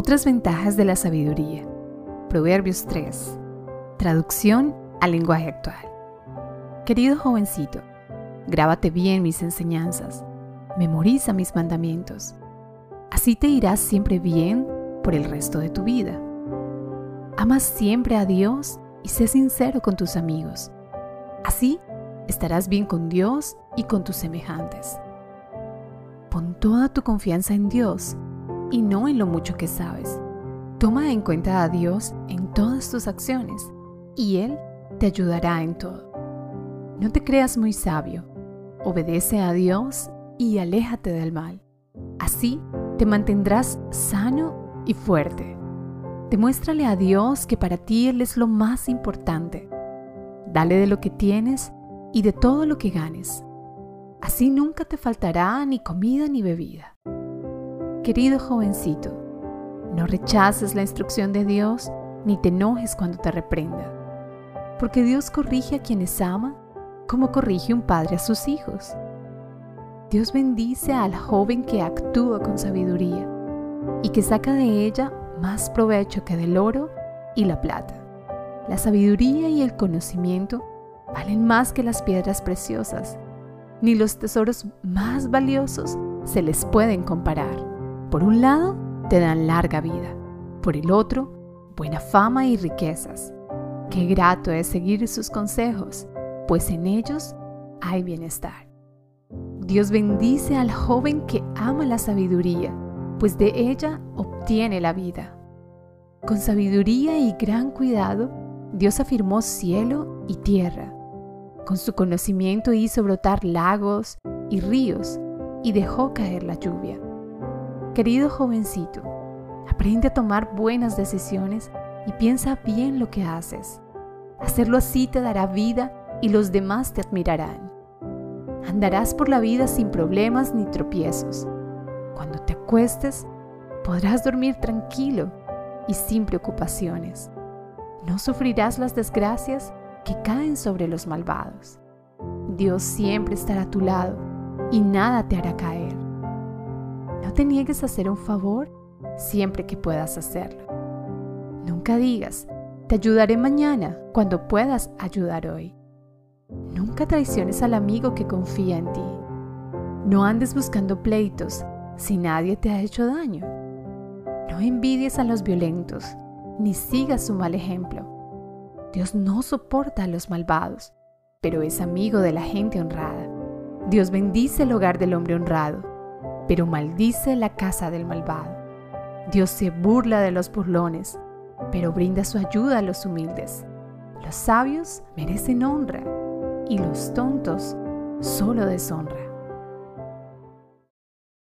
Otras ventajas de la sabiduría. Proverbios 3. Traducción al lenguaje actual. Querido jovencito, grábate bien mis enseñanzas, memoriza mis mandamientos. Así te irás siempre bien por el resto de tu vida. Ama siempre a Dios y sé sincero con tus amigos. Así estarás bien con Dios y con tus semejantes. Pon toda tu confianza en Dios y no en lo mucho que sabes. Toma en cuenta a Dios en todas tus acciones y Él te ayudará en todo. No te creas muy sabio, obedece a Dios y aléjate del mal. Así te mantendrás sano y fuerte. Demuéstrale a Dios que para ti Él es lo más importante. Dale de lo que tienes y de todo lo que ganes. Así nunca te faltará ni comida ni bebida. Querido jovencito, no rechaces la instrucción de Dios ni te enojes cuando te reprenda, porque Dios corrige a quienes ama como corrige un padre a sus hijos. Dios bendice al joven que actúa con sabiduría y que saca de ella más provecho que del oro y la plata. La sabiduría y el conocimiento valen más que las piedras preciosas, ni los tesoros más valiosos se les pueden comparar. Por un lado, te dan larga vida, por el otro, buena fama y riquezas. Qué grato es seguir sus consejos, pues en ellos hay bienestar. Dios bendice al joven que ama la sabiduría, pues de ella obtiene la vida. Con sabiduría y gran cuidado, Dios afirmó cielo y tierra. Con su conocimiento hizo brotar lagos y ríos y dejó caer la lluvia. Querido jovencito, aprende a tomar buenas decisiones y piensa bien lo que haces. Hacerlo así te dará vida y los demás te admirarán. Andarás por la vida sin problemas ni tropiezos. Cuando te acuestes, podrás dormir tranquilo y sin preocupaciones. No sufrirás las desgracias que caen sobre los malvados. Dios siempre estará a tu lado y nada te hará caer. Te niegues a hacer un favor siempre que puedas hacerlo. Nunca digas, te ayudaré mañana cuando puedas ayudar hoy. Nunca traiciones al amigo que confía en ti. No andes buscando pleitos si nadie te ha hecho daño. No envidies a los violentos, ni sigas su mal ejemplo. Dios no soporta a los malvados, pero es amigo de la gente honrada. Dios bendice el hogar del hombre honrado, pero maldice la casa del malvado. Dios se burla de los burlones, pero brinda su ayuda a los humildes. Los sabios merecen honra y los tontos solo deshonra.